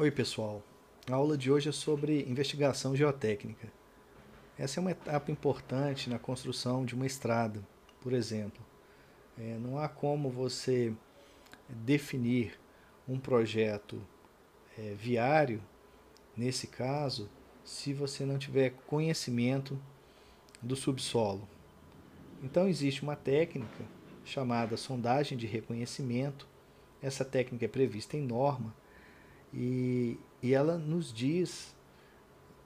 Oi, pessoal. A aula de hoje é sobre investigação geotécnica. Essa é uma etapa importante na construção de uma estrada, por exemplo. É, não há como você definir um projeto é, viário, nesse caso, se você não tiver conhecimento do subsolo. Então, existe uma técnica chamada sondagem de reconhecimento. Essa técnica é prevista em norma e, e ela nos diz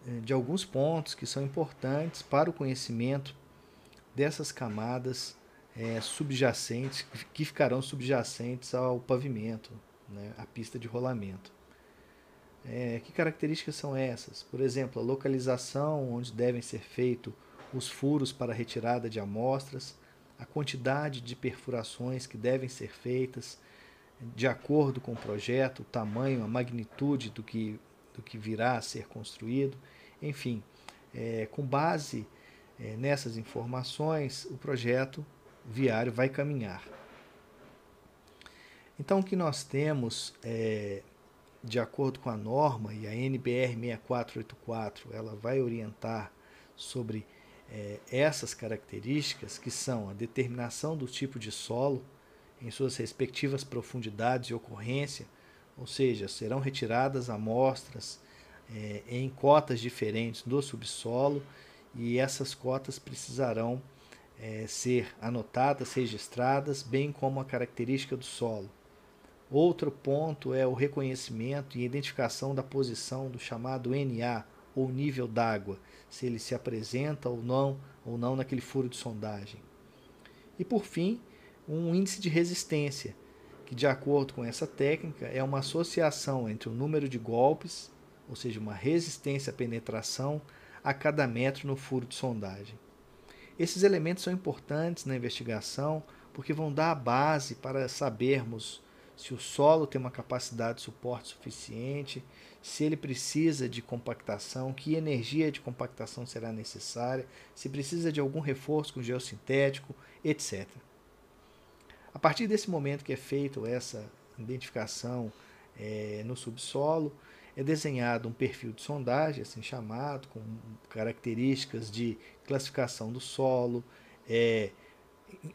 eh, de alguns pontos que são importantes para o conhecimento dessas camadas é, subjacentes, que ficarão subjacentes ao pavimento, né, à pista de rolamento. É, que características são essas? Por exemplo, a localização onde devem ser feitos os furos para retirada de amostras, a quantidade de perfurações que devem ser feitas, de acordo com o projeto, o tamanho, a magnitude do que, do que virá a ser construído. Enfim, é, com base é, nessas informações, o projeto viário vai caminhar. Então, o que nós temos, é, de acordo com a norma, e a NBR 6484, ela vai orientar sobre é, essas características, que são a determinação do tipo de solo, em suas respectivas profundidades e ocorrência, ou seja, serão retiradas amostras é, em cotas diferentes do subsolo e essas cotas precisarão é, ser anotadas, registradas, bem como a característica do solo. Outro ponto é o reconhecimento e identificação da posição do chamado NA, ou nível d'água, se ele se apresenta ou não, ou não naquele furo de sondagem. E por fim, um índice de resistência, que, de acordo com essa técnica, é uma associação entre o número de golpes, ou seja, uma resistência à penetração, a cada metro no furo de sondagem. Esses elementos são importantes na investigação porque vão dar a base para sabermos se o solo tem uma capacidade de suporte suficiente, se ele precisa de compactação, que energia de compactação será necessária, se precisa de algum reforço com geossintético, etc. A partir desse momento que é feito essa identificação é, no subsolo, é desenhado um perfil de sondagem, assim chamado, com características de classificação do solo, é,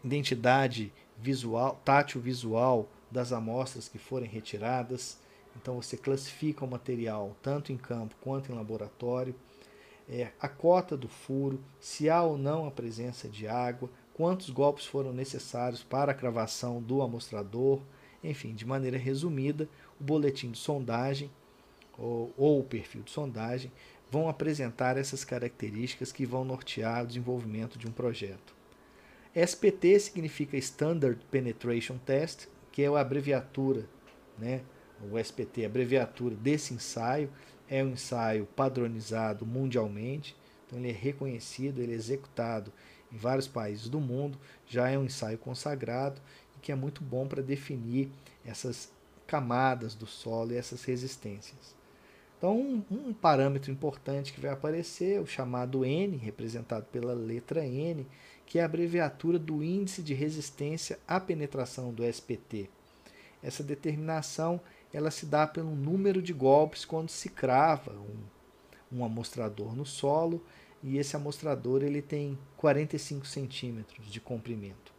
identidade visual, tátil visual das amostras que forem retiradas. Então você classifica o material tanto em campo quanto em laboratório. É, a cota do furo, se há ou não a presença de água, quantos golpes foram necessários para a cravação do amostrador, enfim, de maneira resumida, o boletim de sondagem ou, ou o perfil de sondagem vão apresentar essas características que vão nortear o desenvolvimento de um projeto. SPT significa Standard Penetration Test, que é a abreviatura, né? o SPT, a abreviatura desse ensaio, é um ensaio padronizado mundialmente, então ele é reconhecido, ele é executado em vários países do mundo, já é um ensaio consagrado e que é muito bom para definir essas camadas do solo e essas resistências. Então, um, um, parâmetro importante que vai aparecer, o chamado N, representado pela letra N, que é a abreviatura do índice de resistência à penetração do SPT. Essa determinação ela se dá pelo número de golpes quando se crava um, um amostrador no solo e esse amostrador ele tem 45 centímetros de comprimento.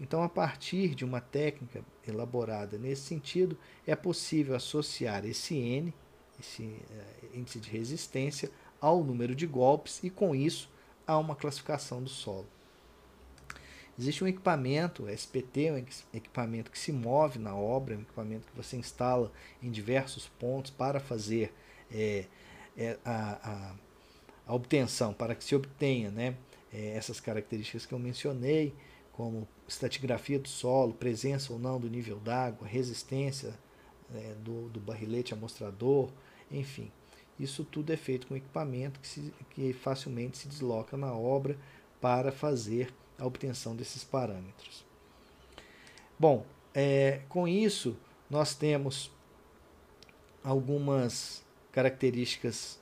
Então, a partir de uma técnica elaborada nesse sentido, é possível associar esse N, esse uh, índice de resistência, ao número de golpes e, com isso, a uma classificação do solo. Existe um equipamento, SPT, um equipamento que se move na obra, um equipamento que você instala em diversos pontos para fazer é, é, a, a a obtenção, para que se obtenha né, é, essas características que eu mencionei, como estatigrafia do solo, presença ou não do nível d'água, resistência é, do, do barrilete amostrador, enfim. Isso tudo é feito com equipamento que, se, que facilmente se desloca na obra para fazer a obtenção desses parâmetros. Bom, é, com isso nós temos algumas características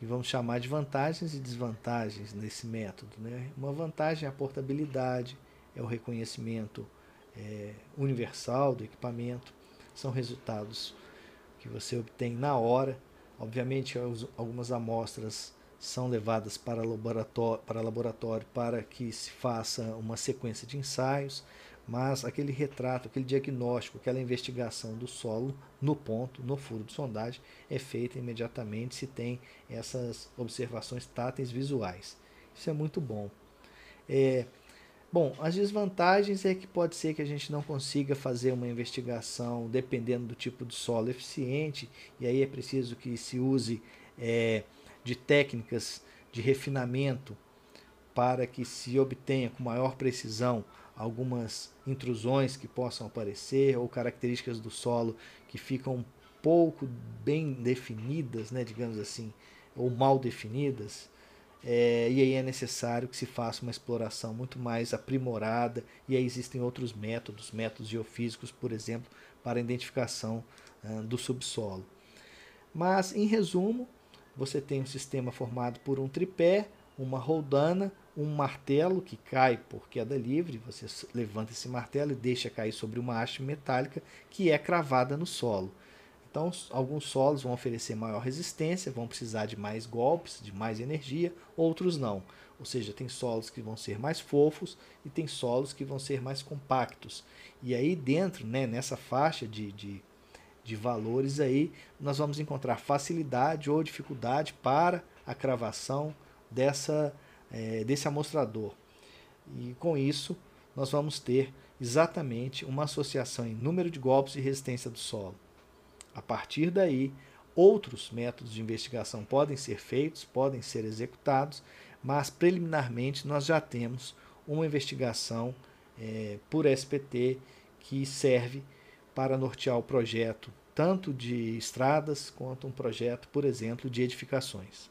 e vamos chamar de vantagens e desvantagens nesse método. Né? Uma vantagem é a portabilidade, é o reconhecimento é, universal do equipamento, são resultados que você obtém na hora. Obviamente, algumas amostras são levadas para laboratório, para laboratório para que se faça uma sequência de ensaios, mas aquele retrato, aquele diagnóstico, aquela investigação do solo no ponto, no furo de sondagem, é feita imediatamente se tem essas observações táteis visuais. Isso é muito bom. É, bom, as desvantagens é que pode ser que a gente não consiga fazer uma investigação dependendo do tipo de solo eficiente, e aí é preciso que se use é, de técnicas de refinamento para que se obtenha com maior precisão algumas intrusões que possam aparecer ou características do solo que ficam pouco bem definidas, né, digamos assim, ou mal definidas. É, e aí é necessário que se faça uma exploração muito mais aprimorada, e aí existem outros métodos, métodos geofísicos, por exemplo, para a identificação uh, do subsolo. Mas, em resumo, você tem um sistema formado por um tripé, uma roldana, um martelo que cai por queda livre, você levanta esse martelo e deixa cair sobre uma haste metálica que é cravada no solo. Então, alguns solos vão oferecer maior resistência, vão precisar de mais golpes, de mais energia, outros não. Ou seja, tem solos que vão ser mais fofos e tem solos que vão ser mais compactos. E aí dentro, né, nessa faixa de, de de valores aí, nós vamos encontrar facilidade ou dificuldade para a cravação dessa, é, desse amostrador. E com isso, nós vamos ter exatamente uma associação em número de golpes e resistência do solo. A partir daí, outros métodos de investigação podem ser feitos, podem ser executados, mas preliminarmente nós já temos uma investigação é, por SPT que serve para nortear o projeto tanto de estradas quanto um projeto, por exemplo, de edificações.